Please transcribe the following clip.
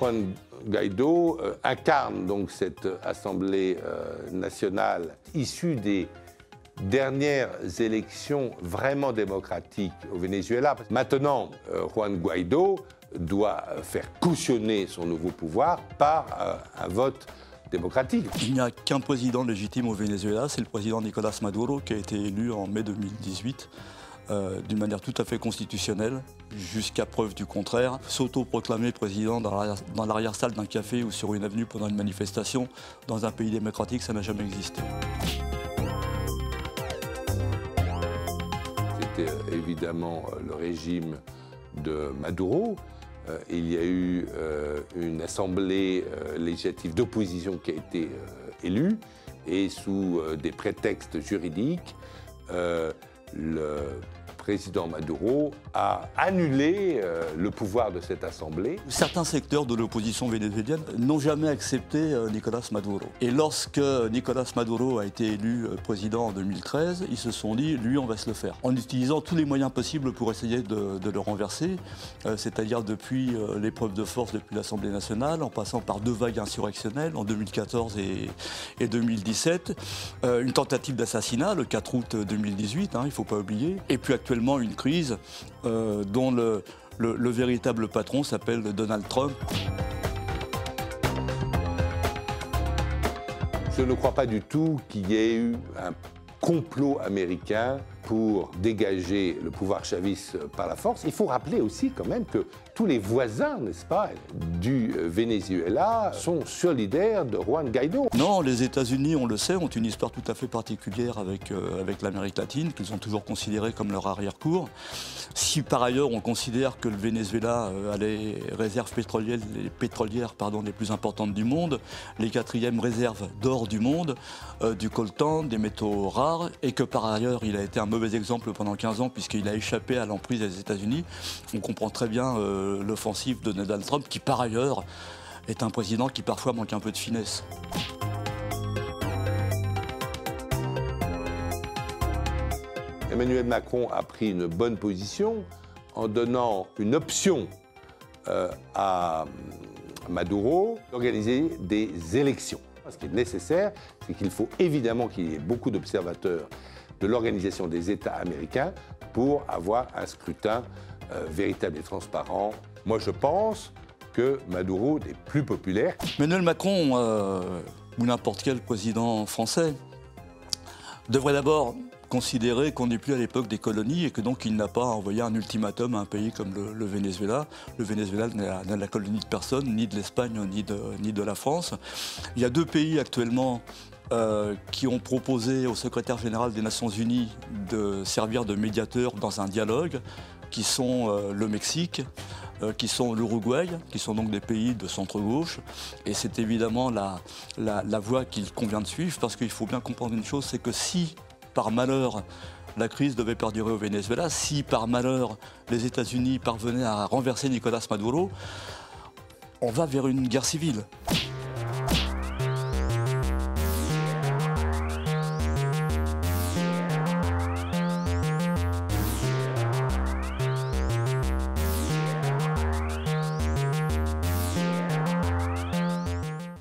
Juan Guaido euh, incarne donc cette Assemblée euh, nationale issue des dernières élections vraiment démocratiques au Venezuela. Maintenant, euh, Juan Guaido doit faire cautionner son nouveau pouvoir par euh, un vote démocratique. Il n'y a qu'un président légitime au Venezuela, c'est le président Nicolas Maduro qui a été élu en mai 2018 euh, d'une manière tout à fait constitutionnelle, jusqu'à preuve du contraire. S'auto-proclamer président dans l'arrière- dans l'arrière-salle d'un café ou sur une avenue pendant une manifestation, dans un pays démocratique, ça n'a jamais existé. Évidemment euh, le régime de Maduro. Euh, il y a eu euh, une assemblée législative d'opposition qui a été élue et sous des prétextes juridiques, le président Maduro a annulé euh, le pouvoir de cette assemblée. Certains secteurs de l'opposition vénézuélienne n'ont jamais accepté euh, Nicolas Maduro. Et lorsque Nicolas Maduro a été élu euh, président en 2013, ils se sont dit, lui, on va se le faire. En utilisant tous les moyens possibles pour essayer de, le renverser, c'est-à-dire depuis l'épreuve de force depuis l'Assemblée nationale, en passant par deux vagues insurrectionnelles en 2014 et, et 2017, euh, une tentative d'assassinat le 4 août 2018, hein, il ne faut pas oublier, et puis actuellement une crise euh, dont le, le- le véritable patron s'appelle Donald Trump. Je ne crois pas du tout qu'il y ait eu un complot américain pour dégager le pouvoir chaviste par la force. Il faut rappeler aussi quand même que tous les voisins, n'est-ce pas, du euh, Venezuela sont solidaires de Juan Guaido. Non, les États-Unis, on le sait, ont une histoire tout à fait particulière avec, euh, avec l'Amérique latine, qu'ils ont toujours considérée comme leur arrière-cour. Si par ailleurs on considère que le Venezuela euh, a les réserves pétrolières, les pardon, les plus importantes du monde, les quatrièmes réserves d'or du monde, du coltan, des métaux rares, et que par ailleurs il a été un mauvais exemple pendant 15 ans puisqu'il a échappé à l'emprise des États-Unis, on comprend très bien euh, l'offensive de Donald Trump, qui par ailleurs est un président qui parfois manque un peu de finesse. Emmanuel Macron a pris une bonne position en donnant une option euh, à Maduro d'organiser des élections. Ce qui est nécessaire, c'est qu'il faut évidemment qu'il y ait beaucoup d'observateurs de l'Organisation des États américains pour avoir un scrutin euh, véritable et transparent. Moi, je pense que Maduro est plus populaire. Emmanuel Macron, euh, ou n'importe quel président français, devrait d'abord considérer qu'on n'est plus à l'époque des colonies et que donc il n'a pas envoyé un ultimatum à un pays comme le, Venezuela. Le Venezuela n'est la, n'est colonie de personne, ni de l'Espagne, ni de la France. Il y a deux pays actuellement euh, qui ont proposé au secrétaire général des Nations Unies de servir de médiateur dans un dialogue, qui sont euh, le Mexique, euh, qui sont l'Uruguay, qui sont donc des pays de centre-gauche. Et c'est évidemment la, la, la voie qu'il convient de suivre, parce qu'il faut bien comprendre une chose, c'est que si, par malheur, la crise devait perdurer au Venezuela, si par malheur les États-Unis parvenaient à renverser Nicolas Maduro, on va vers une guerre civile.